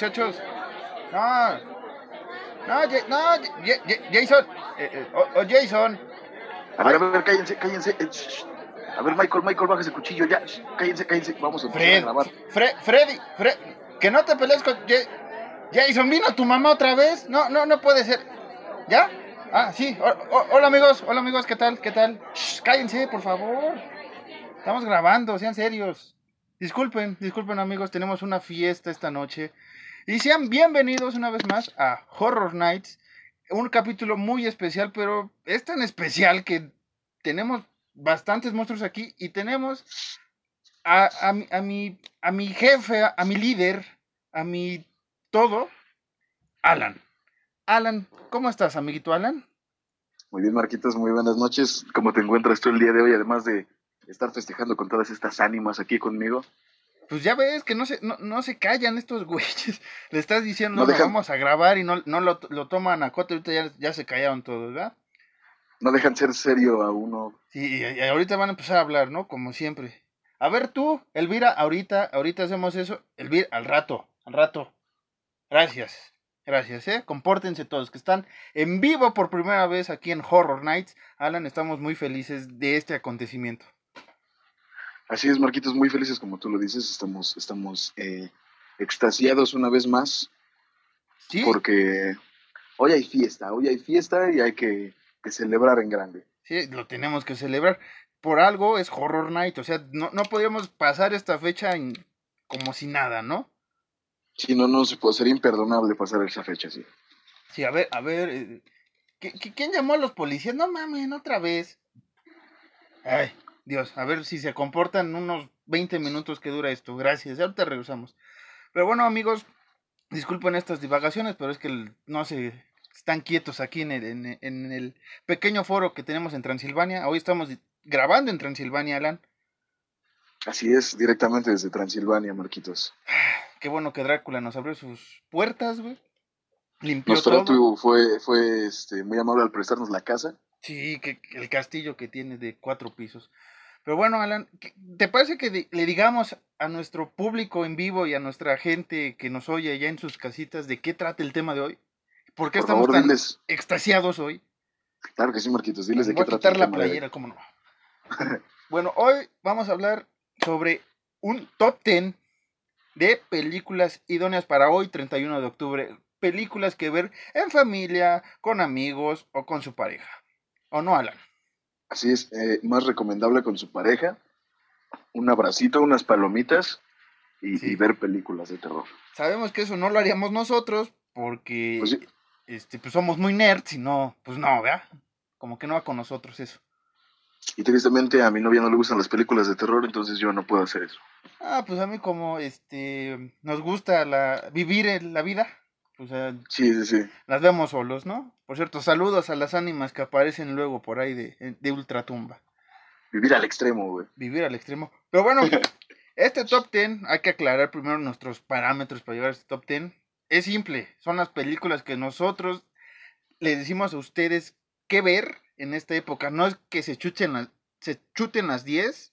muchachos. No, no, no, Ja- Ja- Jason, eh, eh, o, o Jason. A ver, a ver, cállense, cállense. eh. A ver, Michael, Michael, baja ese cuchillo ya. Cállense, cállense. Vamos a empezar a Fred, grabar. Fre- Freddy, Fred, que no te pelees con Ja- Jason. ¿Vino tu mamá otra vez? No, no, no puede ser. ¿Ya? Ah, sí. O- o- hola amigos, hola amigos, ¿qué tal? ¿Qué tal? Shh, cállense, por favor. Estamos grabando, sean serios. Disculpen, disculpen amigos, tenemos una fiesta esta noche. Y sean bienvenidos una vez más a Horror Nights. Un capítulo muy especial, pero es tan especial que tenemos bastantes monstruos aquí y tenemos a, a mi- a mi, a mi jefe, a, a mi líder, a mi todo, Alan. Alan, ¿cómo estás, amiguito Alan? Muy bien, Marquitos, muy buenas noches. ¿Cómo te encuentras tú el día de hoy? Además de estar festejando con todas estas ánimas aquí conmigo. Pues ya ves que no se, no, no se callan estos güeyes. Le estás diciendo, No dejan- vamos a grabar y no, no lo, lo toman a cote. Ahorita ya, ya se callaron todos, ¿verdad? No dejan ser serio a uno. Sí, y, y ahorita van a empezar a hablar, ¿no? Como siempre. A ver tú, Elvira, ahorita, ahorita hacemos eso. Elvira, al rato, al rato. Gracias, gracias, ¿eh? Compórtense todos, que están en vivo por primera vez aquí en Horror Nights. Alan, estamos muy felices de este acontecimiento. Así es, Marquitos, muy felices como tú lo dices. Estamos, estamos eh, extasiados una vez más Sí, porque hoy hay fiesta, hoy hay fiesta y hay que, que celebrar en grande. sí, lo tenemos que celebrar. Por algo es Horror Night, o sea, no, no podríamos pasar esta fecha en- como si nada, ¿no? Si no, no se puede, sería imperdonable pasar esa fecha así. Sí, a ver, a ver. eh, ¿qui- qui- ¿Quién llamó a los policías? No mamen, otra vez. Ay, Dios, a ver si se comportan unos 20 minutos que dura esto. Gracias, ya ahorita regresamos. Pero bueno, amigos, disculpen estas divagaciones, pero es que no se están quietos aquí en el, en, en el pequeño foro que tenemos en Transilvania. Hoy estamos grabando en Transilvania, Alan. Así es, directamente desde Transilvania, Marquitos. Qué bueno que Drácula nos abrió sus puertas, güey. Limpió todo. Nosferatu fue, fue este, muy amable al prestarnos la casa. Sí, que el castillo que tiene de cuatro pisos. Pero bueno, Alan, ¿qué- ¿te parece que le digamos a nuestro público en vivo y a nuestra gente que nos oye allá en sus casitas de qué trata el tema de hoy? ¿Por qué Por estamos favor, tan diles. extasiados hoy? Claro que sí, Marquitos, diles de Voy qué a trata quitar la de playera, cómo no. bueno, hoy vamos a hablar sobre un top 10 de películas idóneas para hoy, 31 de octubre. Películas que ver en familia, con amigos o con su pareja. ¿O no, Alan? Así es, eh, más recomendable con su pareja, un abracito, unas palomitas y, Sí. y ver películas de terror. Sabemos que eso no lo haríamos nosotros porque Pues sí. este, pues somos muy nerds y no, pues no, ¿verdad? Como que no va con nosotros eso. Y tristemente a mi novia no le gustan las películas de terror, entonces yo no puedo hacer eso. Ah, pues a mí como este nos gusta la vivir la vida, pues eh, Sí, sí, sí. las vemos solos, ¿no? Por cierto, saludos a las ánimas que aparecen luego por ahí de, de ultratumba. Vivir al extremo, güey. Vivir al extremo. Pero bueno, este top 10, hay que aclarar primero nuestros parámetros para llevar a este top 10. Es simple, son las películas que nosotros les decimos a ustedes qué ver en esta época. No es que se chuten las, se chuten las 10,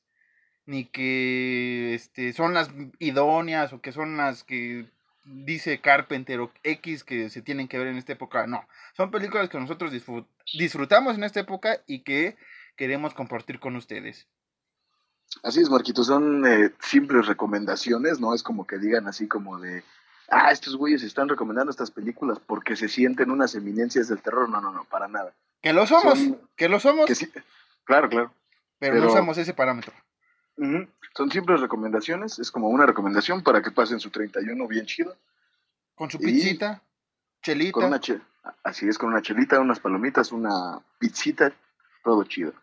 ni que este, son las idóneas o que son las que dice Carpenter o X que se tienen que ver en esta época. No, son películas que nosotros disfrut- disfrutamos en esta época y que queremos compartir con ustedes. Así es, Marquito, son eh, simples recomendaciones, no es como que digan así como de, ah, estos güeyes están recomendando estas películas porque se sienten unas eminencias del terror. No, no, no, para nada. Que lo somos, Son- que lo somos, Que sí, claro, claro. pero, no pero- usamos ese parámetro. Son simples recomendaciones, es como una recomendación para que pasen su 31 bien chido. Con su Y- pizzita, chelita. Con una che- así es, con una chelita, unas palomitas, una pizzita, todo chido.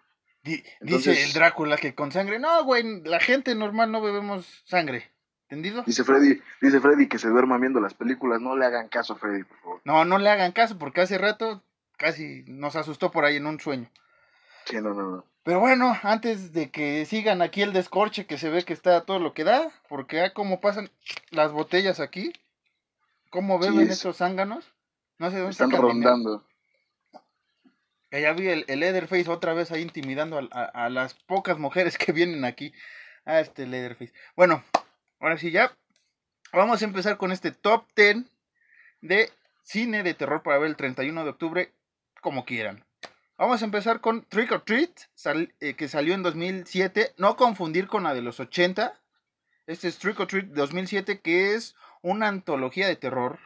Entonces- dice el Drácula que con sangre. No, güey, la gente normal no bebemos sangre. ¿Entendido? Dice Freddy, dice Freddy que se duerma viendo las películas, no le hagan caso a Freddy, por favor. No, no le hagan caso porque hace rato casi nos asustó por ahí en un sueño. Sí, no, no, no. Pero bueno, antes de que sigan aquí el descorche que se ve que está todo lo que da, porque ah, cómo pasan las botellas aquí, cómo Sí, beben es- estos zánganos, no sé dónde Están rondando. Ya vi el, el Leatherface otra vez ahí intimidando a, a- a las pocas mujeres que vienen aquí a este Leatherface. Bueno, ahora sí ya, vamos a empezar con este top 10 de cine de terror para ver el 31 de octubre, como quieran. Vamos a empezar con Trick or Treat, eh, que salió en 2007, no confundir con la de los 80. Este es Trick or Treat 2007, que es una antología de terror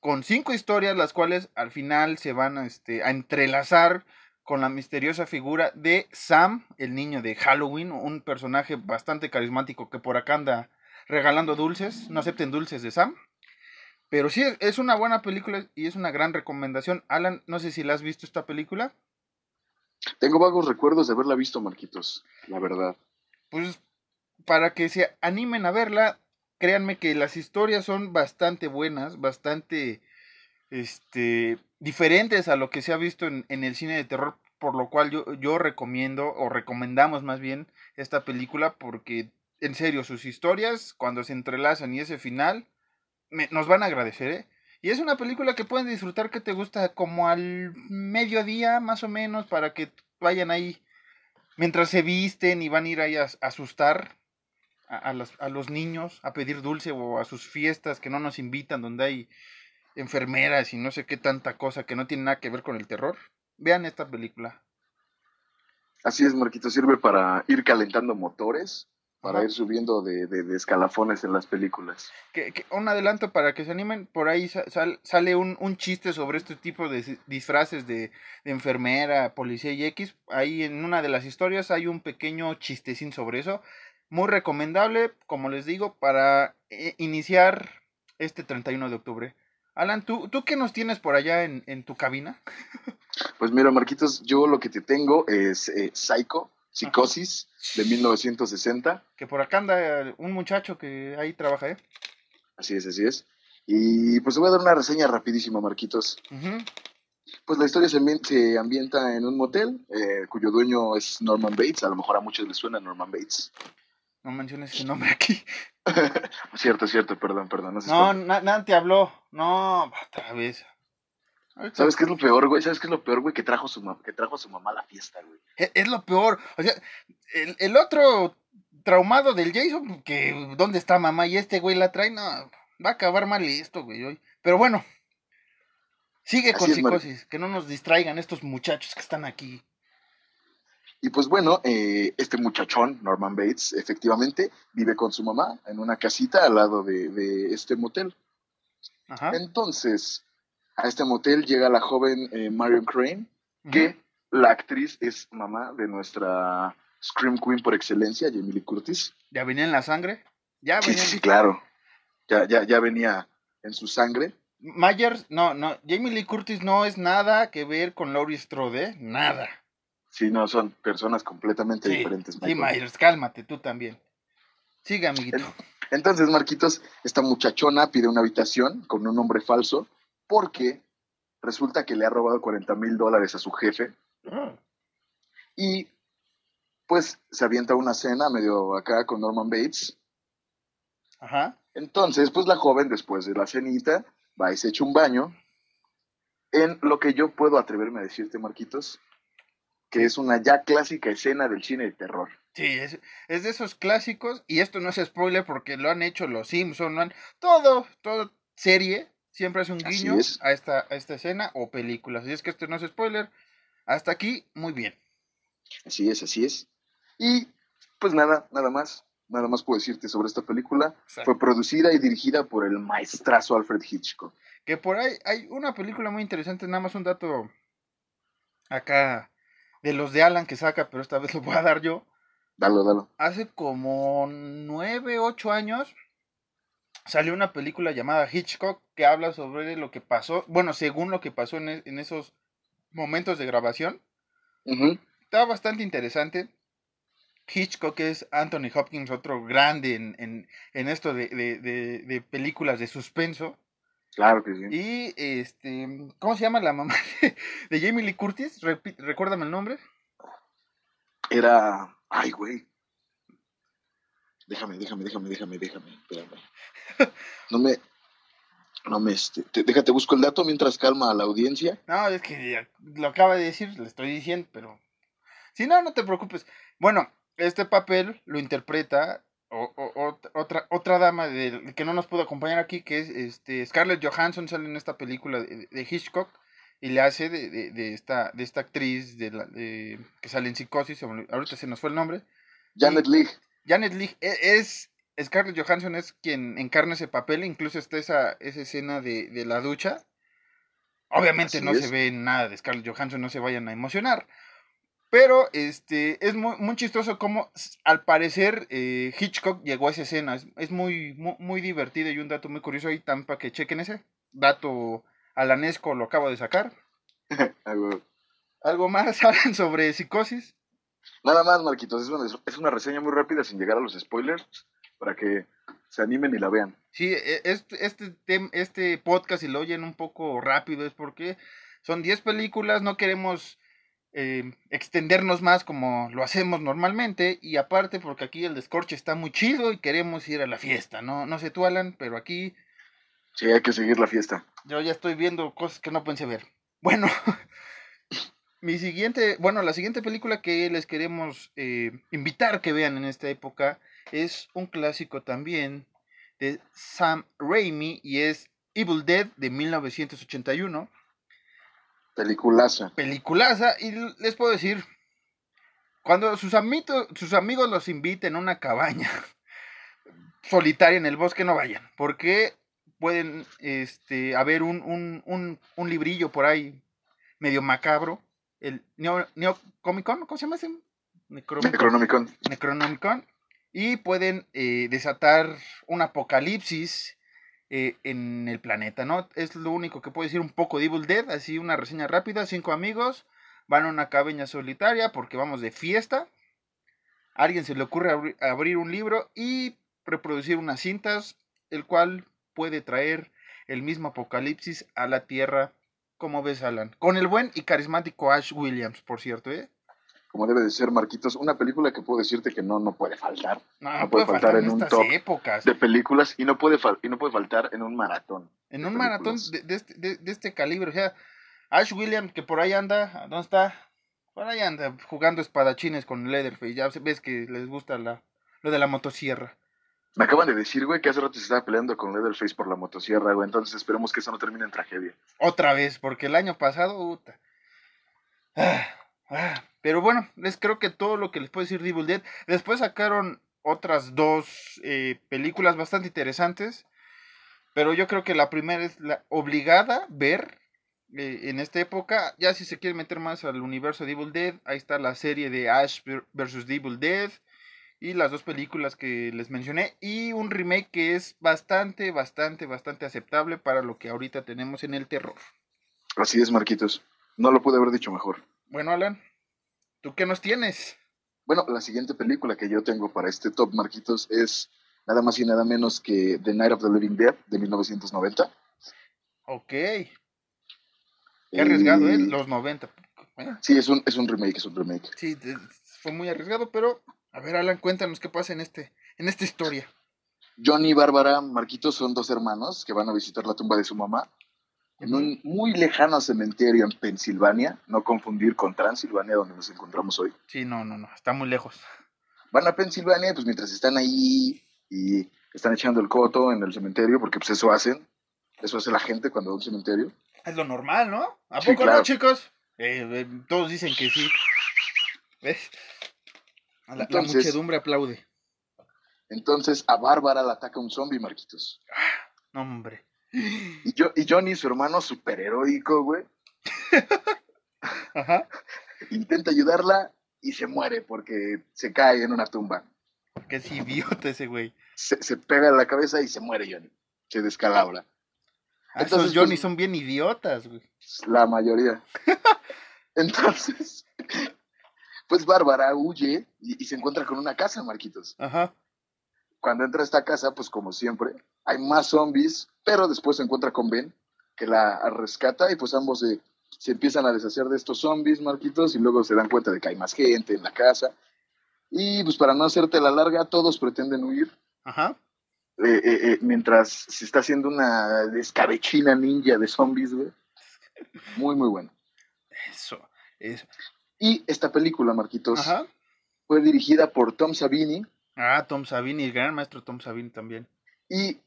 con cinco historias, las cuales al final se van este, a entrelazar con la misteriosa figura de Sam, el niño de Halloween, un personaje bastante carismático que por acá anda regalando dulces. No acepten dulces de Sam. Pero sí, es una buena película y es una gran recomendación. Alan, no sé si la has visto esta película. Tengo vagos recuerdos de haberla visto, Marquitos, la verdad. Pues para que se animen a verla, créanme que las historias son bastante buenas, bastante este, diferentes a lo que se ha visto en, en el cine de terror, por lo cual yo, yo recomiendo, o recomendamos más bien, esta película, porque en serio, sus historias, cuando se entrelazan y ese final, nos van a agradecer, ¿eh? Y es una película que pueden disfrutar que te gusta como al mediodía, más o menos, para que vayan ahí mientras se visten y van a ir ahí a, asustar a, a los niños, a pedir dulce o a sus fiestas que no nos invitan, donde hay enfermeras y no sé qué tanta cosa que no tiene nada que ver con el terror. Vean esta película. Así es, Marquitos, sirve para ir calentando motores, para Ajá. ir subiendo de, de- de escalafones en las películas. Que, que- un adelanto para que se animen, por ahí sa- sal- sale un, un chiste sobre este tipo de disfraces de, de enfermera, policía y X. Ahí en una de las historias hay un pequeño chistecín sobre eso. Muy recomendable, como les digo, para eh, iniciar este 31 de octubre. Alan, ¿tú, ¿tú qué nos tienes por allá en, en tu cabina? Pues mira, Marquitos, yo lo que te tengo es eh, Psycho, Psicosis, de 1960. Que por acá anda un muchacho que ahí trabaja, ¿eh? Así es, así es. Y pues te voy a dar una reseña rapidísima, Marquitos. Pues la historia se, ambien- se ambienta en un motel, eh, cuyo dueño es Norman Bates. A lo mejor a muchos les suena Norman Bates. No menciones ese nombre aquí. Cierto, cierto, perdón, perdón. No, No, na- nadie te habló. No, otra vez. ¿Sabes qué es lo peor, güey? ¿Sabes qué es lo peor, güey? Que trajo su, que trajo a su mamá a la fiesta, güey. E- Es lo peor. O sea, el, el otro traumado del Jason, que dónde está mamá y este güey la trae, no, va a acabar mal esto, güey. hoy. Pero bueno, sigue con Mar- psicosis, que no nos distraigan estos muchachos que están aquí. Y pues bueno, eh, este muchachón, Norman Bates, efectivamente vive con su mamá en una casita al lado de, de este motel. Ajá. Entonces, a este motel llega la joven eh, Marion Crane, que la actriz es mamá de nuestra Scream Queen por excelencia, Jamie Lee Curtis. Ya venía en la sangre. Ya Sí, venía. sí, sí, claro. Ya, ya, ya venía en su sangre. Myers, no, no, Jamie Lee Curtis no es nada que ver con Laurie Strode, nada. Sí, no, son personas completamente Sí, diferentes. sí. Myers, cálmate, tú también. Sigue, amiguito. Entonces, Marquitos, esta muchachona pide una habitación con un nombre falso porque resulta que le ha robado 40 mil dólares a su jefe y pues se avienta una cena medio acá con Norman Bates. Ajá. Entonces, pues la joven después de la cenita va y se echa un baño en lo que yo puedo atreverme a decirte, Marquitos, que es una ya clásica escena del cine de terror. Sí, es, es de esos clásicos, y esto no es spoiler porque lo han hecho los Simpsons, lo han, todo, todo serie siempre hace un guiño es. a esta, a esta escena o película. Así es que esto no es spoiler. Hasta aquí, muy bien. Así es, así es. Y pues nada, nada más. Nada más puedo decirte sobre esta película. Fue producida y dirigida por el maestrazo Alfred Hitchcock. Que por ahí hay una película muy interesante, nada más un dato acá de los de Alan que saca, pero esta vez lo voy a dar yo. Dalo, dalo. Hace como nueve, ocho años salió una película llamada Hitchcock que habla sobre lo que pasó, bueno, según lo que pasó en, e, esos momentos de grabación. Está bastante interesante. Hitchcock es Anthony Hopkins, otro grande en, esto de, películas de suspenso. Claro que sí. Y, este, ¿cómo se llama la mamá de, Jamie Lee Curtis? recuérdame el nombre. Era, ay, güey. Déjame, déjame, déjame, déjame, déjame. Espérame. No me, no me, este, déjate, busco el dato mientras calma a la audiencia. No, es que lo acaba de decir, le estoy diciendo, pero... Si no, no te preocupes. Bueno, este papel lo interpreta o, otra, otra dama de, que no nos pudo acompañar aquí, que es este, Scarlett Johansson, sale en esta película de, Hitchcock y le hace de, de, esta, de esta actriz de la, que sale en Psicosis, ahorita se nos fue el nombre. Janet Leigh. Janet Leigh e, es, Scarlett Johansson es quien encarna ese papel, incluso está esa, esa escena de, la ducha. Obviamente no se ve nada de Scarlett Johansson, no se vayan a emocionar. Pero este, es muy, muy chistoso como al parecer eh, Hitchcock llegó a esa escena. Es, muy, muy, divertido y un dato muy curioso ahí también para que chequen ese. Dato alanesco lo acabo de sacar. ¿Algo más hablan sobre psicosis? Nada más, Marquitos. Es una, es una reseña muy rápida sin llegar a los spoilers para que se animen y la vean. Sí, e, este, este, este podcast, si lo oyen un poco rápido, es porque son 10 películas, no queremos eh, extendernos más como lo hacemos normalmente y aparte porque aquí el descorche está muy chido y queremos ir a la fiesta, ¿no? No sé tú, Alan, pero aquí... Sí, hay que seguir la fiesta. Yo ya estoy viendo cosas que no pensé ver. Bueno, mi siguiente, bueno, la siguiente película que les queremos eh, invitar que vean en esta época es un clásico también de Sam Raimi y es Evil Dead de 1981 Peliculaza. Peliculaza. Y les puedo decir, cuando sus, amigos, sus amigos los inviten a una cabaña solitaria en el bosque, no vayan. Porque pueden este, haber un, un, librillo por ahí medio macabro. El Neo, Comic Con, ¿cómo se llama ese? Necronomicon. Necronomicon. Y pueden eh, desatar un apocalipsis eh, en el planeta, ¿no? Es lo único que puedo decir un poco de Evil Dead, así una reseña rápida, cinco amigos van a una cabaña solitaria porque vamos de fiesta, a alguien se le ocurre abrir un libro y reproducir unas cintas, el cual puede traer el mismo apocalipsis a la Tierra, como ves Alan, con el buen y carismático Ash Williams, por cierto, ¿eh? como debe de ser, Marquitos, una película que puedo decirte que no, no puede faltar. No, puede, faltar, en, un top de películas y no, puede y no puede faltar en un maratón. En un maratón de, este, de, este calibre. O sea, Ash Williams, que por ahí anda, ¿dónde está? Por ahí anda jugando espadachines con Leatherface. Ya ves que les gusta la, lo de la motosierra. Me acaban de decir, güey, que hace rato se estaba peleando con Leatherface por la motosierra, güey. Entonces esperemos que eso no termine en tragedia. Otra vez, porque el año pasado, puta. Ah, ah. Pero bueno, les creo que todo lo que les puedo decir de Evil Dead. Después sacaron otras dos eh, películas bastante interesantes. Pero yo creo que la primera es la obligada ver eh, en esta época. Ya si se quiere meter más al universo de Evil Dead, ahí está la serie de Ash vs. Evil Dead. Y las dos películas que les mencioné. Y un remake que es bastante, bastante, bastante aceptable para lo que ahorita tenemos en el terror. Así es, Marquitos. No lo pude haber dicho mejor. Bueno, Alan. ¿Tú qué nos tienes? Bueno, la siguiente película que yo tengo para este top, Marquitos, es nada más y nada menos que The Night of the Living Dead de 1990. Ok. Qué arriesgado, ¿eh? Los 90. Sí, es un, es un remake, es un remake. Sí, fue muy arriesgado, pero a ver, Alan, cuéntanos qué pasa en, este, en esta historia. Johnny y Bárbara Marquitos son dos hermanos que van a visitar la tumba de su mamá en un muy lejano cementerio en Pensilvania, no confundir con Transilvania, donde nos encontramos hoy. Sí, no, no, no, está muy lejos. Van a Pensilvania, pues mientras están ahí y están echando el coto en el cementerio, porque pues eso hacen, eso hace la gente cuando va a un cementerio. Es lo normal, ¿no? ¿A poco no, chicos? Eh, eh, todos dicen que sí. ¿Ves? La, muchedumbre aplaude. Entonces a Bárbara la ataca un zombie, Marquitos. No, hombre. Y, yo, y Johnny, su hermano superheroico, güey, Ajá. intenta ayudarla y se muere porque se cae en una tumba. Que es idiota ese güey. Se, se pega en la cabeza y se muere Johnny. Se descalabra. Ah, Entonces, esos Johnny pues- son bien idiotas, güey. La mayoría. Entonces, pues Bárbara huye y, y se encuentra con una casa, Marquitos. Ajá. Cuando entra a esta casa, pues como siempre, hay más zombies, pero después se encuentra con Ben, que la rescata y pues ambos se, se empiezan a deshacer de estos zombies, Marquitos, y luego se dan cuenta de que hay más gente en la casa. Y pues para no hacerte la larga, todos pretenden huir, Ajá. eh, eh, eh, mientras se está haciendo una escabechina ninja de zombies, güey. Muy, muy bueno. Eso. Eso. Y esta película, Marquitos, Ajá. fue dirigida por Tom Savini Ah, Tom Savini, el gran maestro Tom Savini también. y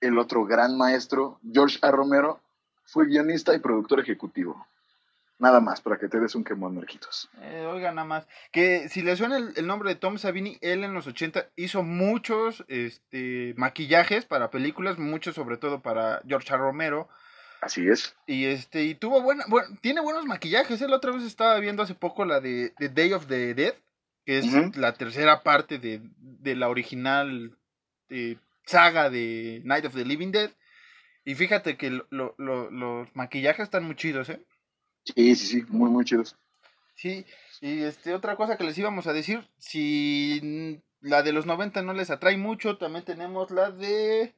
el otro gran maestro, George A. Romero, fue guionista y productor ejecutivo. Nada más, para que te des un quemón, Marquitos. Eh, oiga, nada más. Que si le suena el, el nombre de Tom Savini, él en los 80 hizo muchos este, maquillajes para películas, muchos sobre todo para George A. Romero. Así es. Y este, y tuvo buena, bueno, tiene buenos maquillajes. Él otra vez estaba viendo hace poco la de, The Day of the Dead, que es la tercera parte de, de la original eh, saga de Night of the Living Dead. Y fíjate que lo- lo- lo- los maquillajes están muy chidos, ¿eh? Sí, sí, sí, muy, muy chidos. Sí, y este, otra cosa que les íbamos a decir, si la de los 90 no les atrae mucho, también tenemos la de...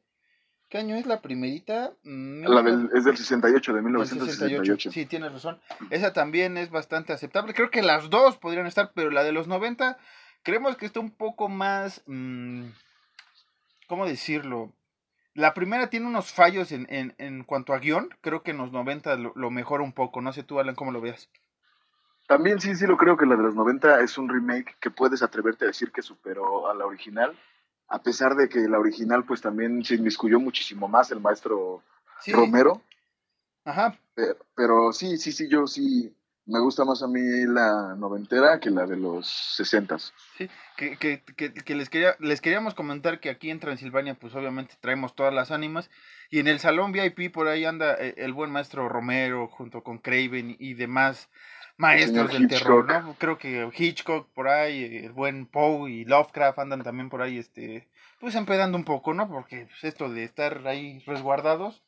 ¿Qué año es la primerita? Mm, La del, es del 68, de del 1968. Sí, tienes razón. Esa también es bastante aceptable. Creo que las dos podrían estar, pero la de los 90 creemos que está un poco más... mm, ¿Cómo decirlo? La primera tiene unos fallos en, en, en cuanto a guion. Creo que en los 90 lo, lo mejora un poco. No sé tú, Alan, cómo lo veas. También sí, sí lo creo que la de los 90 es un remake que puedes atreverte a decir que superó a la original, a pesar de que la original pues también se inmiscuyó muchísimo más el maestro Sí. Romero, Ajá. pero, pero sí, sí, sí, yo sí, me gusta más a mí la noventera que la de los sesentas. Sí, que, que, que, que les, quería, les queríamos comentar que aquí en Transilvania, pues obviamente traemos todas las ánimas. Y en el salón VIP por ahí anda eh, el buen maestro Romero junto con Craven y demás maestros del terror. ¿no? Creo que Hitchcock por ahí, el buen Poe y Lovecraft andan también por ahí, este, pues empedando un poco, ¿no? Porque pues, esto de estar ahí resguardados,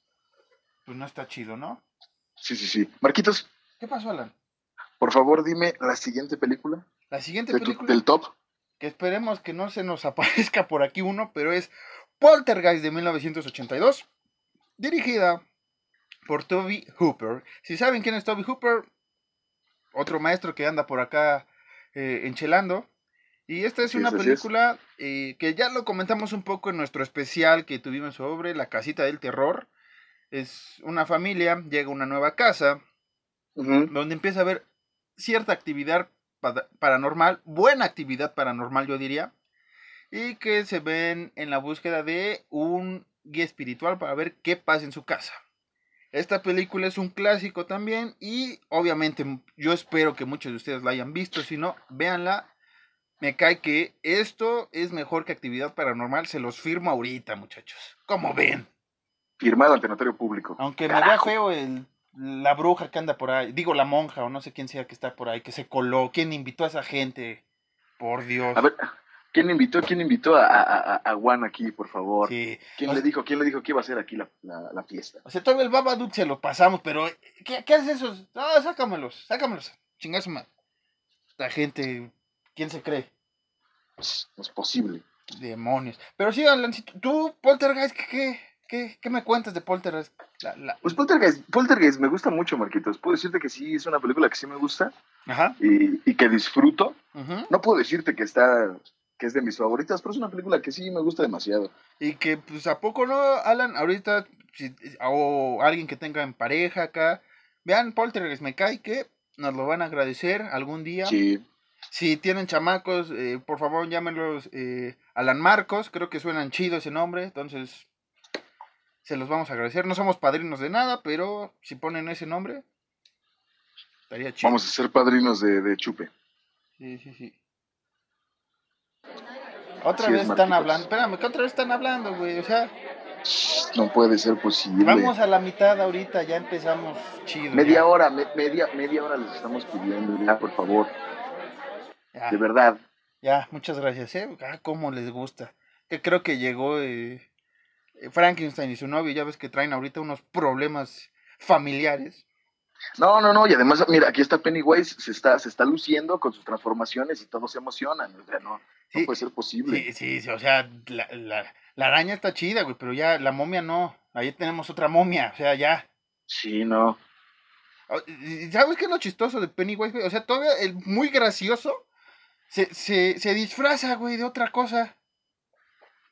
pues no está chido, ¿no? Sí, sí, sí. Marquitos, ¿Qué pasó, Alan? Por favor dime la siguiente película, La siguiente de tu- película... del top. que esperemos que no se nos aparezca por aquí uno, pero es Poltergeist de 1982, dirigida por Toby Hooper. Si saben quién es Toby Hooper, otro maestro que anda por acá eh, enchelando. Y esta es una es. película eh, que ya lo comentamos un poco en nuestro especial que tuvimos sobre La Casita del Terror. Es una familia, llega a una nueva casa, donde empieza a haber cierta actividad pa- paranormal, buena actividad paranormal yo diría, y que se ven en la búsqueda de un guía espiritual para ver qué pasa en su casa. Esta película es un clásico también y obviamente yo espero que muchos de ustedes la hayan visto, si no, véanla. Me cae que esto es mejor que actividad paranormal, se los firmo ahorita muchachos. Como ven. Firmado ante notario público. Aunque me vea feo el, la bruja que anda por ahí, digo la monja o no sé quién sea que está por ahí, que se coló, quién invitó a esa gente, por Dios. A ver, ¿quién invitó, quién invitó a, a, a- Juan aquí, por favor? Sí. ¿Quién O le sea- dijo, quién le dijo que iba a ser aquí la, la, la fiesta? O sea, todo el Babadook se lo pasamos, pero ¿qué, qué haces esos? Ah, sácamelos, sácamelos. Chingazo, man. La gente, ¿quién se cree? Pss, No es posible. Demonios. Pero sí, Alancito, tú, Poltergeist, ¿qué, qué, qué, qué me cuentas de Poltergeist? La- la- Pues Poltergeist, Poltergeist me gusta mucho, Marquitos. Puedo decirte que sí, es una película que sí me gusta Ajá. y, y que disfruto. ujú. No puedo decirte que está que es de mis favoritas, pero es una película que sí me gusta demasiado. Y que, pues, ¿a poco no, Alan? Ahorita, si, o alguien que tenga en pareja acá, vean Poltergeist, me cae que nos lo van a agradecer algún día. Sí, Si tienen chamacos, eh, por favor llámenlos eh, Alan Marcos, creo que suenan chido ese nombre, entonces se los vamos a agradecer. No somos padrinos de nada, pero si ponen ese nombre, estaría chido. vamos a ser padrinos de, de Chupe. Sí, sí, sí. Otra Así es, vez están Marquitos. hablando. Espérame, que otra vez están hablando, güey. O sea, No puede ser posible. vamos a la mitad ahorita, ya empezamos chido. Media ya. hora, me- media, media hora les estamos pidiendo, ya, por favor, Ya, de verdad. ya, muchas gracias, ¿eh? Ah, cómo les gusta. Que creo que llegó eh, Frankenstein y su novio, ya ves que traen ahorita unos problemas familiares. No, no, no, y además, mira, aquí está Pennywise, se está, se está luciendo con sus transformaciones y todos se emocionan. O sea, no, no puede ser posible. Sí, sí, sí, o sea, la, la, la araña está chida, güey, pero ya la momia no. Ahí tenemos otra momia, o sea, ya. Sí, no. Oh, ¿Sabes qué es lo chistoso de Pennywise, güey? O sea, todavía el muy gracioso se, se, se disfraza, güey, de otra cosa.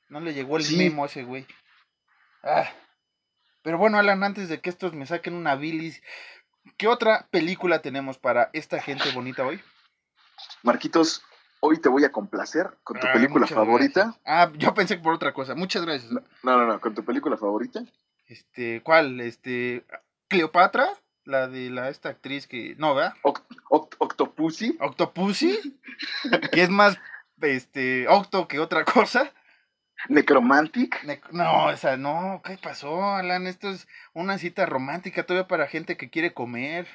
No le llegó el Sí. memo a ese güey. Ah. Pero bueno, Alan, antes de que estos me saquen una bilis, ¿qué otra película tenemos para esta gente bonita hoy? Marquitos, hoy te voy a complacer con tu Ay, película favorita. gracias. Ah, yo pensé por otra cosa. Muchas gracias. No, no, no, con tu película favorita. Este, ¿cuál? Este, Cleopatra, la de la esta actriz que, no, ¿verdad? Oct- Oct- Octopussy. Octopussy, que es más, este, octo que otra cosa. Necromantic. Ne- No, esa no, ¿qué pasó, Alan? Esto es una cita romántica todavía para gente que quiere comer.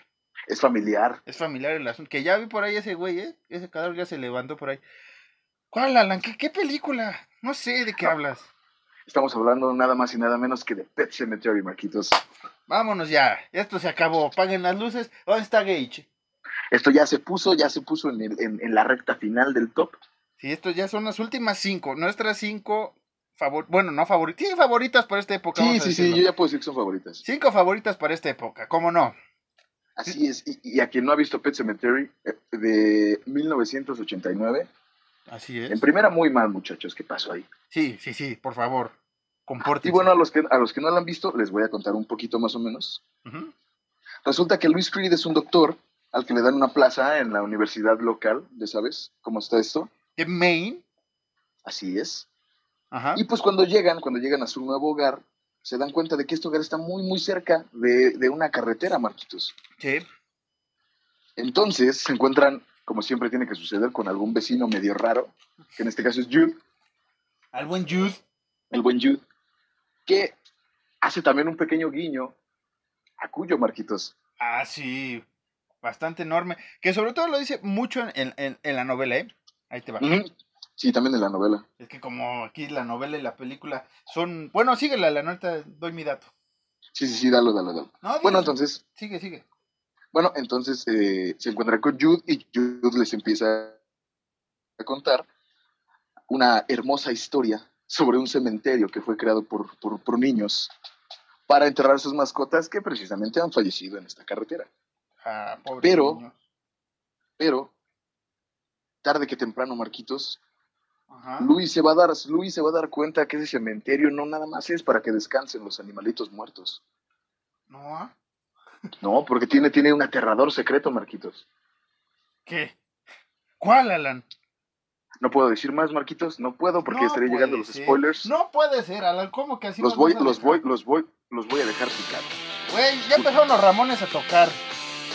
Es familiar. Es familiar el asunto. Que ya vi por ahí ese güey, ¿eh? Ese cadáver ya se levantó por ahí. ¿Cuál, Alan? ¿Qué, qué película? No sé de qué hablas. Estamos hablando nada más y nada menos que de Pet Cemetery, Marquitos. Vámonos ya. Esto se acabó. Apaguen las luces. ¿Dónde está Gage? Esto ya se puso, ya se puso en, el- en- en la recta final del top. Sí, estos ya son las últimas cinco. Nuestras cinco favor bueno, no favoritas. Sí, favoritas para esta época. Sí, vamos a sí, sí, yo ya puedo decir que son favoritas. Cinco favoritas para esta época, ¿cómo no? Así es. Y, y a quien no ha visto Pet Cemetery, eh, de 1989. Así es. En primera, muy mal, muchachos. ¿Qué pasó ahí? Sí, sí, sí, por favor. Y Compórtense. bueno, a los, que, a los que no la han visto, les voy a contar un poquito más o menos. Resulta que Luis Creed es un doctor al que le dan una plaza en la universidad local, ¿ya sabes cómo está esto? De Maine. Así es. Ajá. Y pues cuando llegan, cuando llegan a su nuevo hogar, se dan cuenta de que este hogar está muy, muy cerca de, de una carretera, Marquitos. Sí. Entonces se encuentran, como siempre tiene que suceder, con algún vecino medio raro, que en este caso es Jude, Al buen Jude. el buen Jude, que hace también un pequeño guiño a Cuyo, Marquitos. Ah, sí. Bastante enorme. Que sobre todo lo dice mucho en, en- en la novela, ¿eh? Ahí te va. Sí, también en la novela. Es que como aquí la novela y la película son... Bueno, síguela, la nota, doy mi dato. Sí, sí, sí, dalo, dalo, dalo. No, Bueno, entonces, Sigue, sigue. bueno, entonces eh, se encuentran con Jude y Jude les empieza a contar una hermosa historia sobre un cementerio que fue creado por, por, por niños para enterrar a sus mascotas que precisamente han fallecido en esta carretera. Ah, pobre Pero- niño. Pero, tarde que temprano, Marquitos, Ajá. Luis se va a dar, Luis se va a dar cuenta que ese cementerio no nada más es para que descansen los animalitos muertos. No. No, porque tiene, tiene un aterrador secreto, Marquitos. ¿Qué? ¿Cuál, Alan? No puedo decir más, Marquitos, no puedo porque No estaré llegando a los ser. spoilers. No puede ser, Alan. ¿Cómo que así los voy, los dejar? voy, los voy, los voy a dejar picar, Güey, ya empezaron los Ramones a tocar.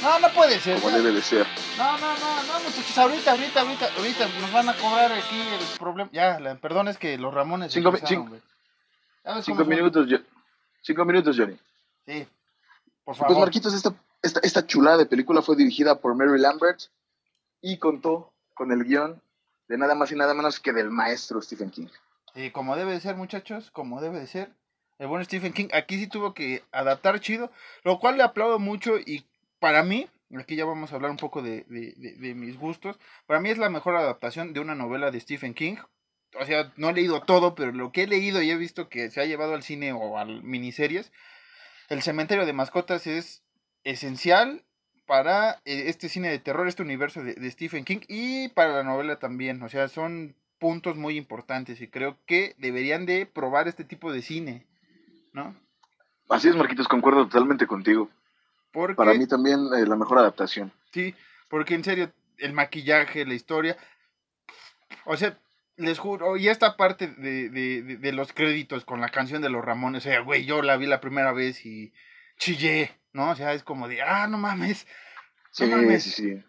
No, no puede ser. como debe de ser. No, no, no, no, muchachos, ahorita, ahorita, ahorita, ahorita nos van a cobrar aquí el problema. Ya, la, perdón, es que los Ramones Cinco mi- cinco- Cinco minutos, Jo- cinco minutos, Johnny. Sí, por Pues favor. Marquitos, esta, esta, esta chulada de película fue dirigida por Mary Lambert y contó con el guion de nada más y nada menos que del maestro Stephen King. Sí, como debe de ser, muchachos, como debe de ser. El buen Stephen King aquí sí tuvo que adaptar chido, lo cual le aplaudo mucho y para mí, aquí ya vamos a hablar un poco de, mis gustos, para mí es la mejor adaptación de una novela de Stephen King. O sea, no he leído todo, pero lo que he leído y he visto que se ha llevado al cine o a miniseries, El cementerio de mascotas es esencial para eh, este cine de terror, este universo de Stephen King y para la novela también. O sea, son puntos muy importantes y creo que deberían de probar este tipo de cine, ¿no? Así es, Marquitos, concuerdo totalmente contigo. Porque, Para mí también eh, la mejor adaptación. sí, porque en serio, el maquillaje, la historia, o sea, les juro, y esta parte de, de, de- de los créditos con la canción de los Ramones, o sea, güey, yo la vi la primera vez y chillé, ¿no? O sea, es como de, ah, no mames, Sí, No mames. sí, sí.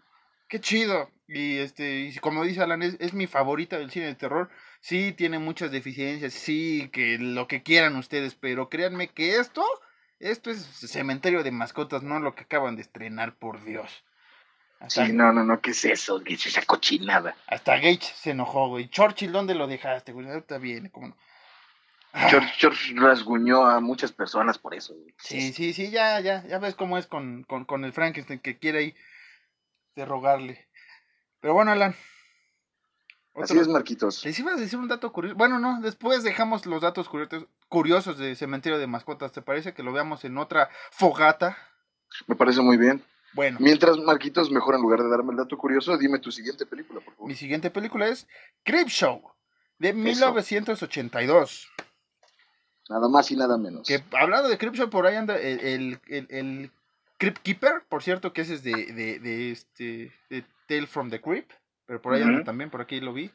Qué chido. Y este, y como dice Alan, es, es mi favorita del cine de terror. Sí, tiene muchas deficiencias, sí, que lo que quieran ustedes, pero créanme que esto, esto es cementerio de mascotas, no lo que acaban de estrenar, por Dios. Hasta, Sí, no, no, no, ¿qué es eso? ¿Qué es esa cochinada? hasta Gage se enojó, güey. Churchill, ¿dónde lo dejaste, güey? Ahorita viene, cómo no. Ah, George, George rasguñó a muchas personas por eso. güey. Sí, sí, sí, ya, ya, ya ves cómo es con, con, con el Frankenstein que quiere ahí de rogarle. Pero bueno, Alan. Así es, Marquitos. Les iba a decir un dato curioso. Bueno, no, después dejamos los datos curiosos, curiosos de Cementerio de Mascotas. ¿Te parece que lo veamos en otra fogata? Me parece muy bien. Bueno, Mientras, Marquitos, mejor en lugar de darme el dato curioso, dime tu siguiente película, por favor. mi siguiente película es Creepshow, de 1982. Nada más y nada menos. Que hablando de Creepshow, por ahí anda el, el, el, el Crypt Keeper, por cierto, que ese es de, de, de este de Tale from the Crypt, pero por ahí anda también, por aquí lo vi.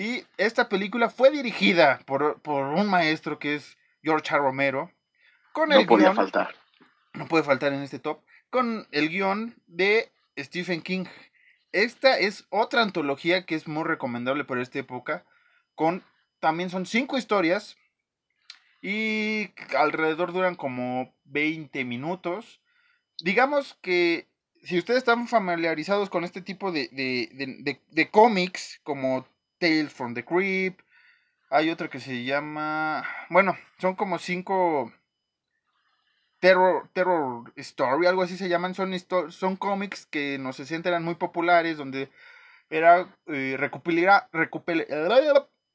Y esta película fue dirigida por, por un maestro que es George A. Romero, con No el podía guión- faltar. no puede faltar en este top, con el guion de Stephen King. Esta es otra antología que es muy recomendable para esta época, con también son cinco historias y alrededor duran como 20 minutos. Digamos que si ustedes están familiarizados con este tipo de, de, de- de- de cómics, como Tales from the Crypt, hay otra que se llama, bueno, son como cinco Terror, Terror Story, algo así se llaman, son, son cómics que en los 60 eran muy populares, donde era eh,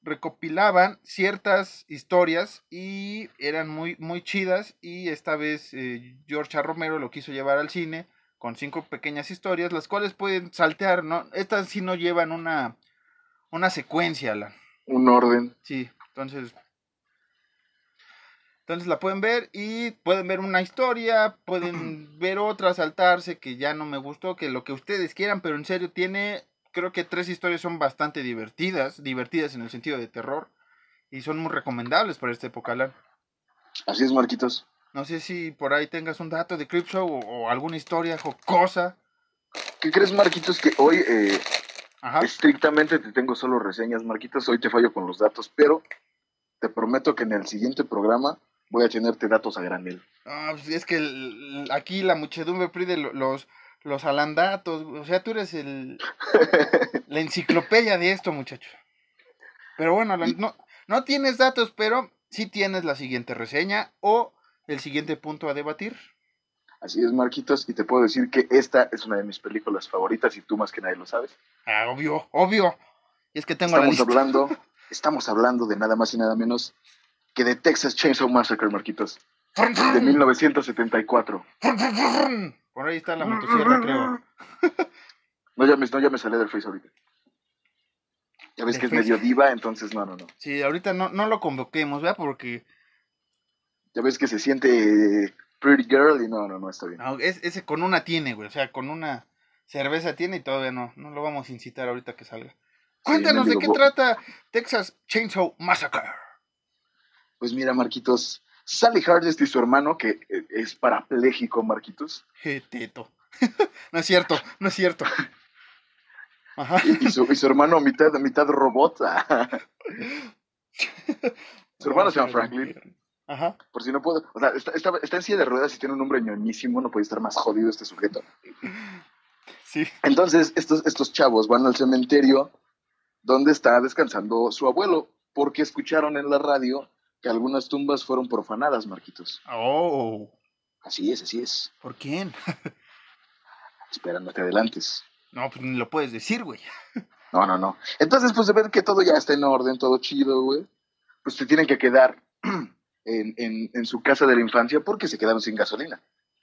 recopilaban ciertas historias y eran muy, muy chidas y esta vez eh, George. Romero lo quiso llevar al cine con cinco pequeñas historias, las cuales pueden saltear, ¿no? Estas sí no llevan una, una secuencia, Alan. Un orden. Sí, entonces. Entonces la pueden ver y pueden ver una historia, pueden ver otra, saltarse, que ya no me gustó, que lo que ustedes quieran, pero en serio tiene, creo que tres historias son bastante divertidas, divertidas en el sentido de terror, y son muy recomendables para esta época, Alan. Así es, Marquitos. No sé si por ahí tengas un dato de Creepshow o, o alguna historia jocosa. ¿Qué crees, Marquitos? Que hoy eh, Ajá. estrictamente te tengo solo reseñas, Marquitos. Hoy te fallo con los datos, pero te prometo que en el siguiente programa voy a tenerte datos a granel. Ah, pues es que el- aquí la muchedumbre pide lo- los, los alandatos. O sea, tú eres el, la enciclopedia de esto, muchacho. Pero bueno, no, no tienes datos, pero sí tienes la siguiente reseña o el siguiente punto a debatir. Así es, Marquitos, y te puedo decir que esta es una de mis películas favoritas y tú más que nadie lo sabes. Ah, obvio, obvio. Y es que tengo la Estamos lista. hablando, estamos hablando de nada más y nada menos que de Texas Chainsaw Massacre, Marquitos, de 1974. Por ahí está la motosierra, creo. No llames, no llames a Leatherface ahorita. Ya ves que es medio diva, entonces no, no, no. Sí, ahorita no, no lo convoquemos, ¿verdad? Porque Ya ves que se siente pretty girl y no, no, no, está bien. no, es- ese con una tiene, güey. O sea, con una cerveza tiene y todavía no. No lo vamos a incitar ahorita que salga. Cuéntanos de qué trata Texas Chainsaw Massacre. Pues mira, Marquitos, Sally Hardest y su hermano, que eh, es parapléjico, Marquitos, Je, teto. no es cierto, no es cierto. Ajá. y su, y su hermano mitad, mitad robot. Su hermano se llama Franklin. Ajá. Por si no puedo. O sea, está, está- está en silla de ruedas y tiene un nombre ñoñísimo, no puede estar más jodido este sujeto. Sí. Entonces, estos, estos chavos van al cementerio donde está descansando su abuelo, porque escucharon en la radio que algunas tumbas fueron profanadas, Marquitos. Oh. Así es, así es. ¿Por quién? Espera, no te adelantes. No, pues ni lo puedes decir, güey. No, no, no. Entonces, pues de ver que todo ya está en orden, todo chido, güey, pues se tienen que quedar en, en- en su casa de la infancia porque se quedaron sin gasolina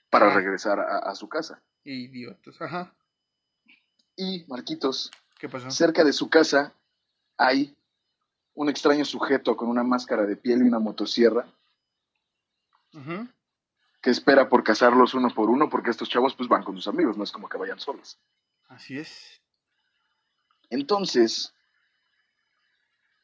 para Ah. regresar a, a su casa. Idiotas. Ajá. Y, Marquitos, ¿Qué pasó? cerca de su casa hay un extraño sujeto con una máscara de piel y una motosierra que espera por cazarlos uno por uno porque estos chavos pues van con sus amigos, no es como que vayan solos. Así es. Entonces,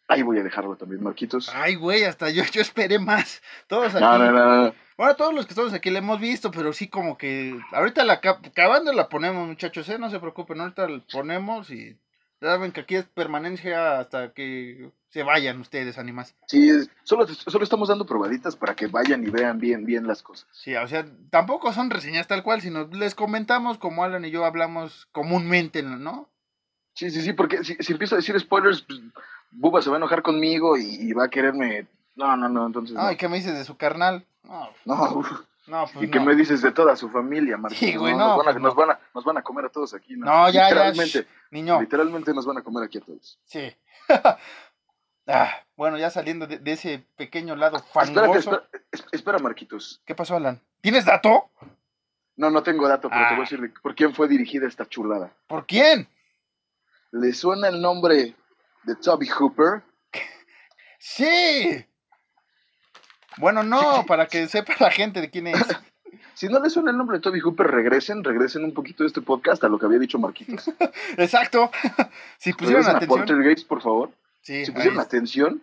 ahí voy a dejarlo también, Marquitos. Ay, güey, hasta yo, yo esperé más. Todos aquí. No, no, no, no. Bueno, todos los que estamos aquí la hemos visto, pero sí como que ahorita la ca- acabando la ponemos, muchachos, ¿eh? No se preocupen, ahorita la ponemos y saben que aquí es permanencia hasta que se vayan ustedes, animas. Sí, solo, solo estamos dando probaditas para que vayan y vean bien, bien las cosas. Sí, o sea, tampoco son reseñas tal cual, sino les comentamos como Alan y yo hablamos comúnmente, ¿no? Sí, sí, sí, porque si, si empiezo a decir spoilers, pues, Buba se va a enojar conmigo y, y va a quererme... No, no, no, entonces... no. Ay, ¿qué me dices de su carnal? No, No, uf. no pues y no. me dices de toda su familia, Martín. Sí, güey, nos, no, van a, nos, no. van a, nos van a comer a todos aquí. No, No, ya, ya, literalmente, shh, Niño, literalmente nos van a comer aquí a todos. sí. Ah, bueno, ya saliendo de, de ese pequeño lado Espérate, fangoso. espera, es- espera, Marquitos. ¿Qué pasó, Alan? ¿Tienes dato? No, no tengo dato, pero Ah. te voy a decir de- por quién fue dirigida esta chulada. ¿Por quién? ¿Le suena el nombre de Toby Hooper? Sí. Bueno, no, para que sepa la gente de quién es. Si no le suena el nombre de Toby Hooper, regresen, regresen un poquito de este podcast a lo que había dicho Marquitos. Exacto. Si pusieron Regresen a atención. Poltergeist, por favor. Sí, Si pusieron atención,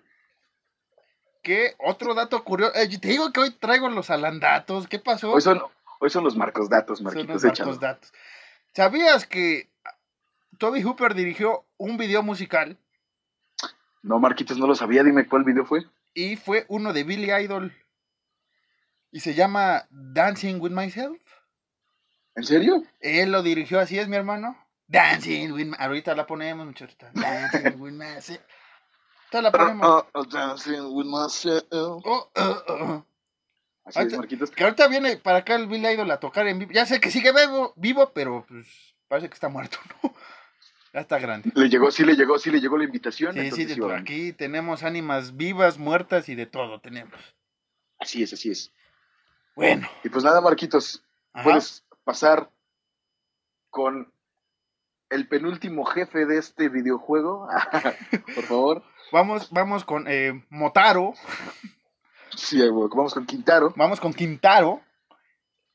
¿Qué? Otro dato curioso. Eh, te digo que hoy traigo los alandatos. ¿Qué pasó? hoy son, hoy son los marcos datos, Son Marquitos, los échalo. datos, datos. ¿Sabías que Toby Hooper dirigió un video musical No, Marquitos, no lo sabía, dime cuál video fue. y fue uno de Billy Idol? Y se llama Dancing with Myself. ¿En serio? Él lo dirigió, así es, mi hermano. Dancing with my... Ahorita la ponemos, muchachos. Dancing with myself. Ahorita la ponemos. Oh, oh, dancing with myself. Oh, oh, oh. Así es, Marquitos. Que ahorita viene para acá el Billy Idol a tocar en vivo. Ya sé que sigue vivo, vivo pero pues parece que está muerto, ¿no? Ya está grande. Le llegó, sí le llegó, sí le llegó la invitación. Sí, sí, de aquí tenemos ánimas vivas, muertas y de todo tenemos. Así es, así es. Bueno, Y pues nada, Marquitos, ajá. puedes pasar con el penúltimo jefe de este videojuego, por favor. vamos, vamos con eh, Motaro, Sí, vamos con Quintaro. vamos con Quintaro.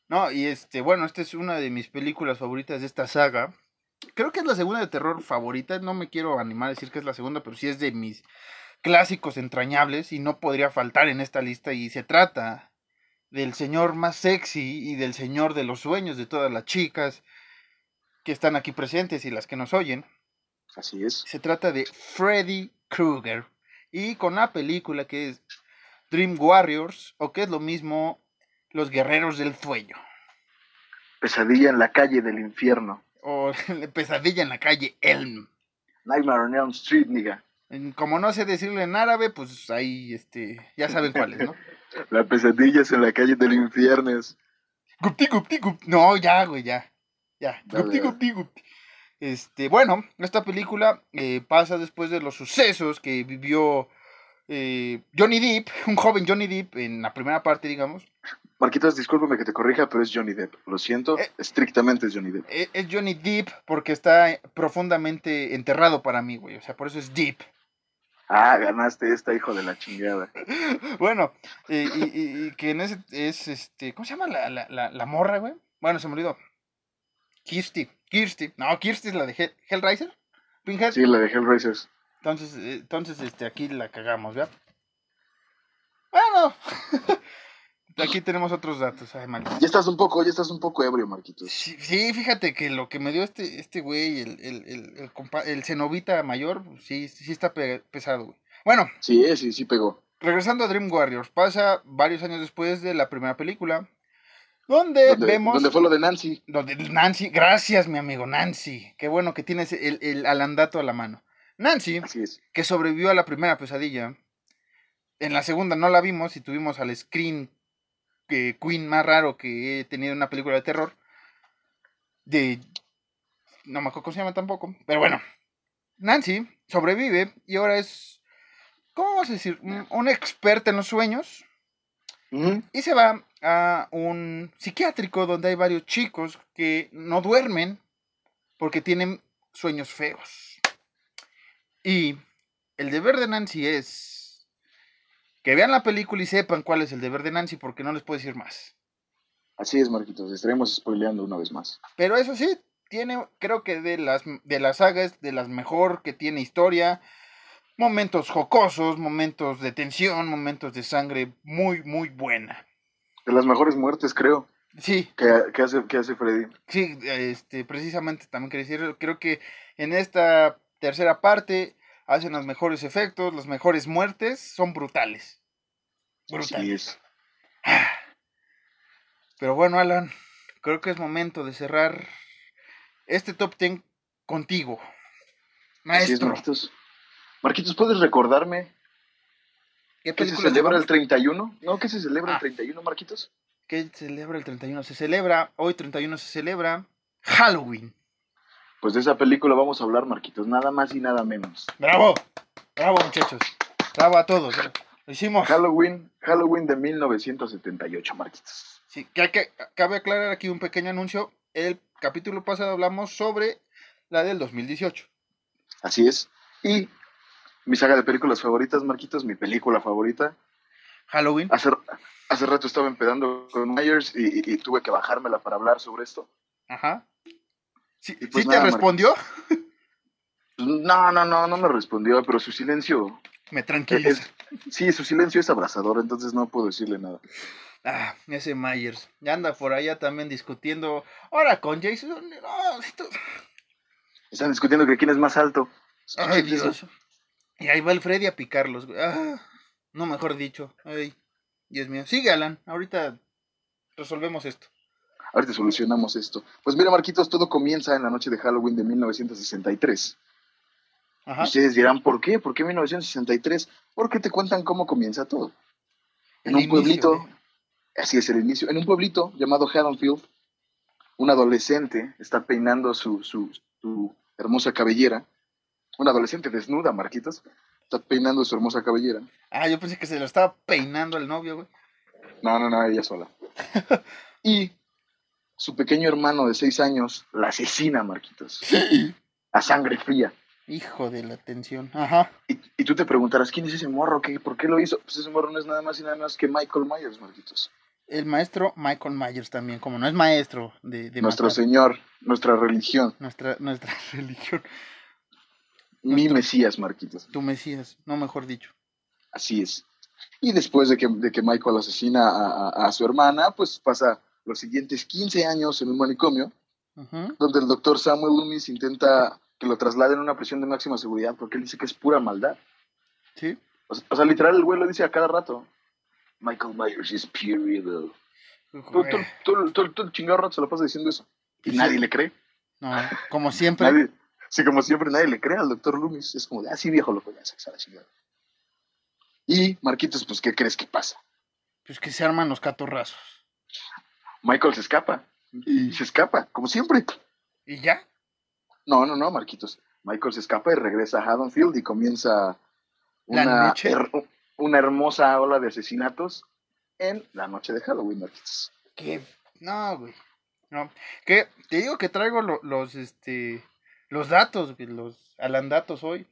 No, y este, bueno, esta es una de mis películas favoritas de esta saga. Creo que es la segunda de terror favorita. No me quiero animar a decir que es la segunda, pero sí es de mis clásicos entrañables y no podría faltar en esta lista. Y se trata del señor más sexy y del señor de los sueños de todas las chicas que están aquí presentes y las que nos oyen. Así es. Se trata de Freddy Krueger y con la película que es Dream Warriors o que es lo mismo Los Guerreros del Sueño Pesadilla en la calle del infierno. O Pesadilla en la calle Elm. Nightmare on Elm Street, nigga. Como no sé decirlo en árabe, pues ahí este, ya saben cuál es, ¿no? La pesadilla es en la calle del infierno. Gupti, gupti, gupti. No, ya, güey, ya. Ya. Dale, Gupti, gupti, gupti. Este, bueno, esta película eh, pasa después de los sucesos que vivió eh, Johnny Depp, un joven Johnny Depp en la primera parte, digamos. Marquitos, discúlpame que te corrija, pero es Johnny Depp. Lo siento, Eh. estrictamente es Johnny Depp. E- Es Johnny Depp porque está profundamente enterrado para mí, güey. O sea, por eso es Depp. Ah, ganaste esta, hijo de la chingada. Bueno, eh, y, y- y que en ese es este. ¿Cómo se llama la, la, la, la morra, güey? Bueno, se me olvidó. Kirsty. Kirsty. No, Kirsty es la de Hell- Hellraiser. Pinhead. Sí, la de Hellraisers. Entonces, eh, entonces, este, aquí la cagamos, ¿ya? Bueno. aquí tenemos otros datos. Maldito. Ya estás un poco, ya estás un poco ebrio, Marquitos. Sí, sí, fíjate que lo que me dio este, este güey, el, el, el, el, compa- el cenovita mayor, sí, sí está pe- pesado, güey. Bueno, Sí, eh, sí, sí pegó. regresando a Dream Warriors, pasa varios años después de la primera película, donde, Donde, vemos... donde fue lo de Nancy. donde Nancy, gracias mi amigo Nancy, qué bueno que tienes el, el alandato a la mano. Nancy, es. que sobrevivió a la primera pesadilla, en la segunda no la vimos y tuvimos al screen que queen más raro que he tenido en una película de terror. De... No me acuerdo cómo se llama tampoco. Pero bueno. Nancy sobrevive y ahora es... ¿Cómo vamos a decir? Un- Una experta en los sueños. Y se va a un psiquiátrico donde hay varios chicos que no duermen porque tienen sueños feos. Y el deber de Nancy es que vean la película y sepan cuál es el deber de Nancy porque no les puedo decir más. Así es, Marquitos. Estaremos spoileando una vez más. Pero eso sí, tiene, creo que de las, de las sagas, de las mejor que tiene historia. Momentos jocosos, momentos de tensión, momentos de sangre muy, muy buena. De las mejores muertes, creo, Sí, que hace, que hace Freddy. sí, este, precisamente también quería decir, creo que en esta tercera parte hacen los mejores efectos, las mejores muertes, son brutales. Así Brutales. es. Pero bueno, Alan, creo que es momento de cerrar este top 10 contigo. Así es, Maestro, Marquitos. Marquitos, ¿puedes recordarme ¿qué qué se celebra el llevamos? 31? ¿No? ¿Qué se celebra Ah. el 31, Marquitos? ¿Qué celebra el 31? Se celebra, hoy 31 se celebra Halloween. Pues de esa película vamos a hablar, Marquitos, nada más y nada menos. ¡Bravo! ¡Bravo, muchachos! ¡Bravo a todos! Lo hicimos. Halloween, Halloween de 1978, Marquitos. Sí, que, hay que cabe aclarar aquí un pequeño anuncio. El capítulo pasado hablamos sobre la del 2018. Así es. Y mi saga de películas favoritas, Marquitos, mi película favorita. Halloween. Hace, hace rato estaba empedando con Myers y, y- y tuve que bajármela para hablar sobre esto. Ajá. ¿Sí, Y pues sí te respondió? No, no, no, no me respondió, pero su silencio, Me tranquiliza. sí, su silencio es abrazador, entonces no puedo decirle nada. Ah, ese Myers. Ya anda por allá también discutiendo. Ahora con Jason. No, esto- Están discutiendo que quién es más alto. Ay, eso. Dios. Y ahí va el Freddy a picarlos. Ah, no, mejor dicho. Ay, Dios mío. Sigue, Alan. Ahorita resolvemos esto. Ahorita solucionamos esto. Pues mira, Marquitos, todo comienza en la noche de Halloween de 1963. Ajá. Ustedes dirán, ¿por qué? ¿Por qué 1963? Porque te cuentan cómo comienza todo. En El un inicio, pueblito, ¿eh? así es el inicio, en un pueblito llamado Haddonfield, un adolescente está peinando su, su, su hermosa cabellera. Un adolescente desnuda, Marquitos, está peinando su hermosa cabellera. Ah, yo pensé que se lo estaba peinando el novio, güey. No, no, no, ella sola. y su pequeño hermano de seis años la asesina, Marquitos, a sangre fría. Hijo de la atención. Ajá. Y, y tú te preguntarás, ¿quién es ese morro? ¿Qué, ¿Por qué lo hizo? Pues ese morro no es nada más y nada más que Michael Myers, Marquitos. El maestro Michael Myers también, como no es maestro de, de Nuestro matar. Señor, nuestra religión, Nuestra, nuestra religión. mi Nuestro- Mesías, Marquitos. Tu Mesías, no mejor dicho. Así es. Y después de que, de que Michael asesina a, a- a su hermana, pues pasa los siguientes 15 años en un manicomio, donde el doctor Samuel Loomis intenta que lo trasladen a una prisión de máxima seguridad porque él dice que es pura maldad. Sí. O sea, o sea, literal, el güey lo dice a cada rato. Michael Myers is pure evil. Todo, todo, todo- todo- todo el chingado rato se lo pasa diciendo eso. Y Sí. nadie le cree. No, como siempre. Nadie, sí, como siempre, nadie le cree al doctor Loomis. Es como de, ah, sí, viejo, loco, ya se a la chingada. Y, Marquitos, pues, ¿qué crees que pasa? Pues que se arman los catorrazos. Michael se escapa. Y se escapa, como siempre. ¿Y ya? No, no, no, Marquitos. Michael se escapa y regresa a Haddonfield y comienza ¿La una, noche? her- una hermosa ola de asesinatos en la noche de Halloween, Marquitos. Que. No, güey. No. Que te digo que traigo lo- los, este. Los datos, güey, los alandatos hoy.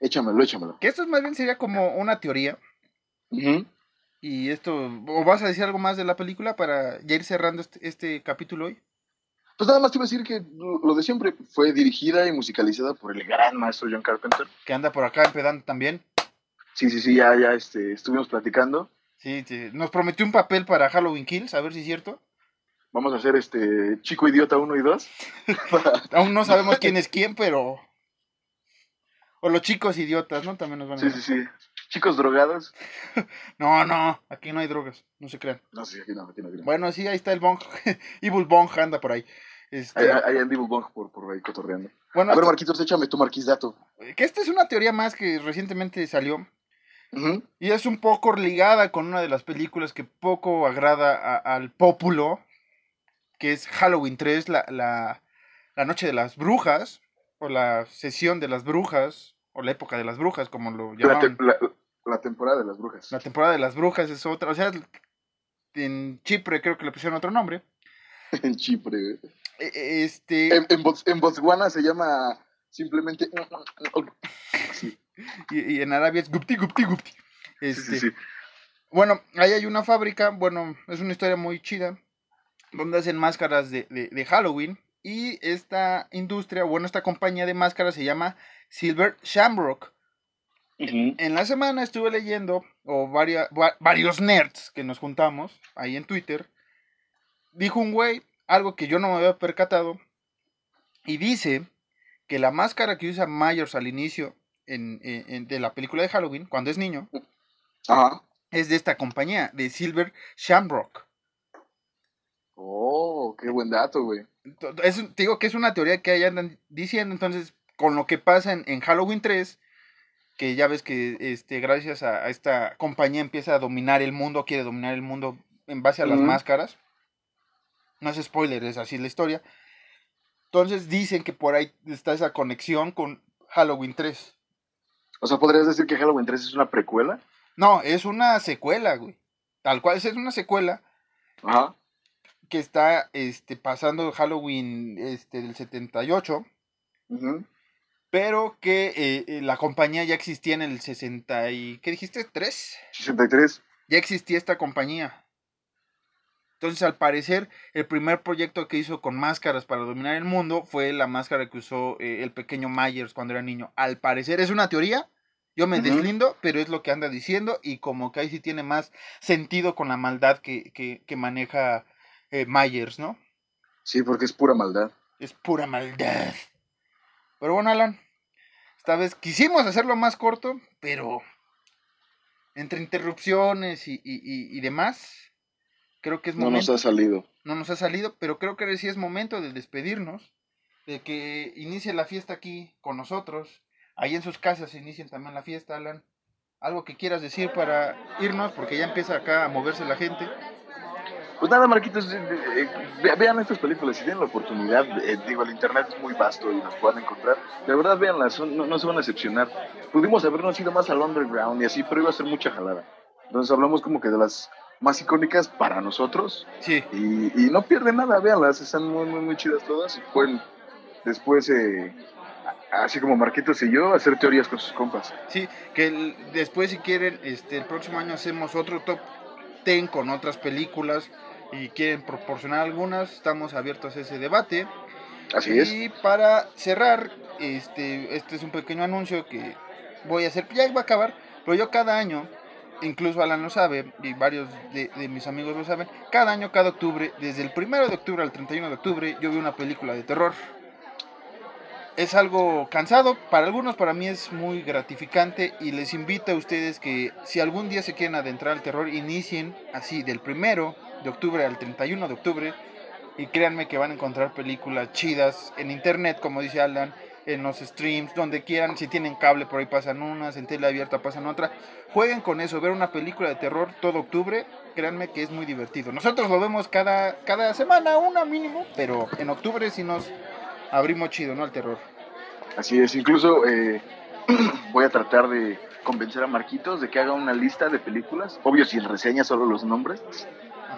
Échamelo, échamelo. Que esto más bien sería como una teoría. Ujú. Y esto. ¿O vas a decir algo más de la película para ya ir cerrando este, este capítulo hoy? Pues nada más te iba a decir que lo de siempre fue dirigida y musicalizada por el gran maestro John Carpenter. Que anda por acá empedando también. Sí, sí, sí, ya, ya este, estuvimos platicando. Sí, sí, nos prometió un papel para Halloween Kills, a ver si es cierto. Vamos a hacer este Chico Idiota 1 y 2. Aún no sabemos quién es quién, pero. O los chicos idiotas, ¿no? También nos van a sí, sí, sí. Chicos drogados. No, no, aquí no hay drogas, no se crean. No, sí, aquí no, aquí no. Aquí no. Bueno, sí, ahí está el Bong. Evil Bong anda por ahí. Este, Ahí, ahí Andy Bong por, por ahí cotorreando. bueno, A ver, esto- Marquitos, échame tu Marquis dato. que esta es una teoría más que recientemente salió. Ujú. Y es un poco ligada con una de las películas que poco agrada a- al pópulo, que es Halloween 3, la, la, la noche de las brujas, o la sesión de las brujas, o la época de las brujas, como lo La, llamaban. te- la- la temporada de las brujas. La temporada de las brujas es otra, o sea, en Chipre creo que le pusieron otro nombre. en Chipre. E- e- Este, En, en, Bots- en Botswana se llama simplemente. Sí, y, y en Arabia es Gupti, Gupti, Gupti. sí, Este, sí, sí. Bueno, ahí hay una fábrica, bueno, es una historia muy chida, donde hacen máscaras de, de- de Halloween. Y esta industria, bueno, esta compañía de máscaras se llama Silver Shamrock. En la semana estuve leyendo o varia- va- varios nerds que nos juntamos ahí en Twitter, dijo un güey algo que yo no me había percatado y dice que la máscara que usa Myers al inicio en- en- en- de la película de Halloween, cuando es niño, es de esta compañía, de Silver Shamrock. Oh, qué buen dato, güey. Es, te digo que es una teoría que ahí andan diciendo, entonces, con lo que pasa en, en Halloween 3, que ya ves que este, gracias a, a esta compañía empieza a dominar el mundo, quiere dominar el mundo en base a las máscaras. No es spoiler, es así la historia. Entonces dicen que por ahí está esa conexión con Halloween 3. O sea, ¿podrías decir que Halloween 3 es una precuela? No, es una secuela, güey. Tal cual es una secuela Ajá. que está este, pasando Halloween este, del 78. Ujú. Pero que eh, eh, la compañía ya existía en el 60 y... ¿Qué dijiste? ¿3? 63. Ya existía esta compañía. Entonces, al parecer, el primer proyecto que hizo con máscaras para dominar el mundo fue la máscara que usó eh, el pequeño Myers cuando era niño. Al parecer, es una teoría. Yo me Ujú. deslindo, pero es lo que anda diciendo y como que ahí sí tiene más sentido con la maldad que, que, que maneja eh, Myers, ¿no? Sí, porque es pura maldad. Es pura maldad. Pero bueno, Alan, esta vez quisimos hacerlo más corto, pero entre interrupciones y, y- y- y demás, creo que es No nos momento. ha salido. no nos ha salido, pero creo que ahora sí es momento de despedirnos, de que inicie la fiesta aquí con nosotros. Ahí en sus casas inicien también la fiesta, Alan. Algo que quieras decir para irnos, porque ya empieza acá a moverse la gente. Pues nada, Marquitos, eh, eh, ve- vean estas películas, si tienen la oportunidad, eh, digo, el internet es muy vasto y las pueden encontrar. De verdad, véanlas, no, no se van a decepcionar. Pudimos habernos ido más al underground y así, pero iba a ser mucha jalada. Entonces hablamos como que de las más icónicas para nosotros Sí, y, y no pierden nada, véanlas, están muy, muy, muy chidas todas y pueden después, eh, así como Marquitos y yo, hacer teorías con sus compas. Sí, que el- después si quieren, este, el próximo año hacemos otro top 10 con otras películas y quieren proporcionar algunas, estamos abiertos a ese debate. Así es. Y para cerrar, este, este es un pequeño anuncio que voy a hacer, ya va a acabar, pero yo cada año, incluso Alan lo sabe y varios de, de mis amigos lo saben, cada año, cada octubre, desde el primero de octubre al 31 de octubre, yo veo una película de terror. Es algo cansado, para algunos, para mí es muy gratificante y les invito a ustedes que si algún día se quieren adentrar al terror, inicien así del primero de octubre al 31 de octubre y créanme que van a encontrar películas chidas en internet, como dice Alan, en los streams, donde quieran, si tienen cable por ahí pasan unas, en tele abierta pasan otra. Jueguen con eso, ver una película de terror todo octubre, créanme que es muy divertido. Nosotros lo vemos cada, cada semana, una mínimo, pero en octubre sí nos abrimos chido, ¿no? Al terror. Así es, incluso eh, voy a tratar de convencer a Marquitos de que haga una lista de películas, obvio sin reseñas, solo los nombres,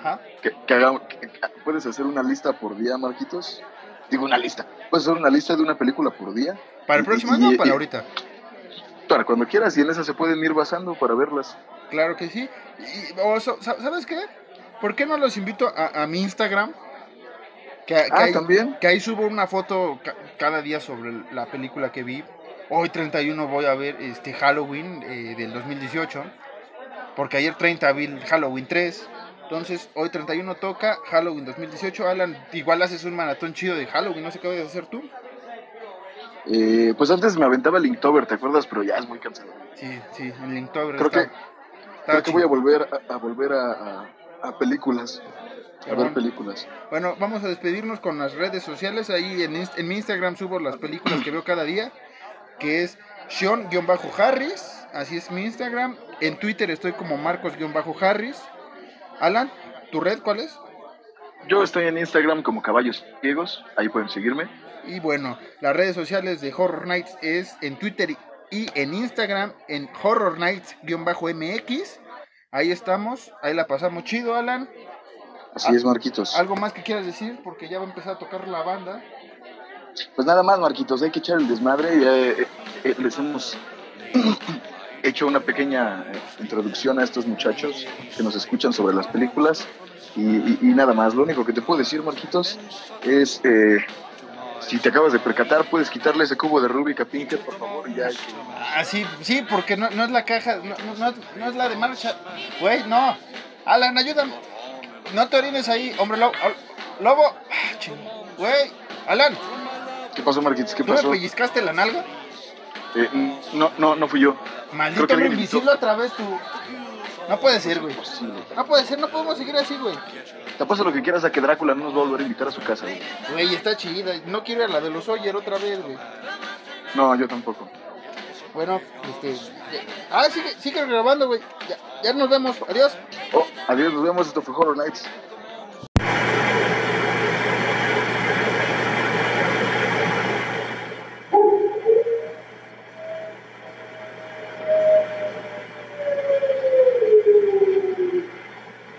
Ajá. que, que haga, que- puedes hacer una lista por día, Marquitos, digo una lista, puedes hacer una lista de una película por día, ¿Para el Y- próximo y- año o y- para ahorita? para cuando quieras, y en esa se pueden ir basando para verlas. Claro que sí. Y, o ¿Sabes qué? ¿Por qué no los invito a, a mi Instagram? Que, que Ah, ahí, también. que ahí subo una foto ca- cada día sobre la película que vi. Hoy 31 voy a ver este Halloween eh, del 2018. Porque ayer 30 vi Halloween 3. Entonces hoy 31 toca Halloween 2018. Alan, igual haces un maratón chido de Halloween. No sé qué vas a hacer tú. Eh, pues antes me aventaba el Inktober, ¿te acuerdas? Pero ya es muy cansado. Sí, sí, en Linktober Creo está- que- está Creo que voy a volver a, a volver a, a- películas, a ver películas. Bueno, vamos a despedirnos con las redes sociales. Ahí en, en mi Instagram subo las películas que veo cada día, que es Sean-Harris, así es mi Instagram. En Twitter estoy como Marcos-Harris. Alan, ¿tu red cuál es? Yo estoy en Instagram como Caballos Ciegos, ahí pueden seguirme. Y bueno, las redes sociales de Horror Nights es en Twitter y en Instagram en Horror Nights-MX. Ahí estamos, ahí la pasamos chido, Alan. Así es, Marquitos. ¿Algo más que quieras decir? Porque ya va a empezar a tocar la banda. Pues nada más, Marquitos, hay que echar el desmadre. Ya, eh, eh, les hemos hecho una pequeña eh, introducción a estos muchachos que nos escuchan sobre las películas. Y, y- y nada más, lo único que te puedo decir, Marquitos, es eh, si te acabas de percatar, puedes quitarle ese cubo de Rubik a Pinker, por favor, ya. Ah, sí, sí, porque no, no es la caja, no, no, no es- no la de marcha. Güey, no. Alan, ayúdame. No te orines ahí, hombre lobo. Lobo. Ah. Güey, Alan, ¿Qué pasó, Marquitos? ¿Qué ¿tú me pasó? pellizcaste la nalga? Eh, no, no, no fui yo. Maldito Creo que invisible otra vez tú. No puede ser, güey. No puede ser, no podemos seguir así, güey. Te apuesto lo que quieras a que Drácula no nos va a volver a invitar a su casa. güey. Güey, está chida. No quiero ir a la de los Oyer otra vez, güey. No, yo tampoco. Bueno, este. Ah, sigue, sigue grabando, güey. Ya, ya nos vemos. Adiós. Oh, adiós, nos vemos. Esto fue Horror Nights.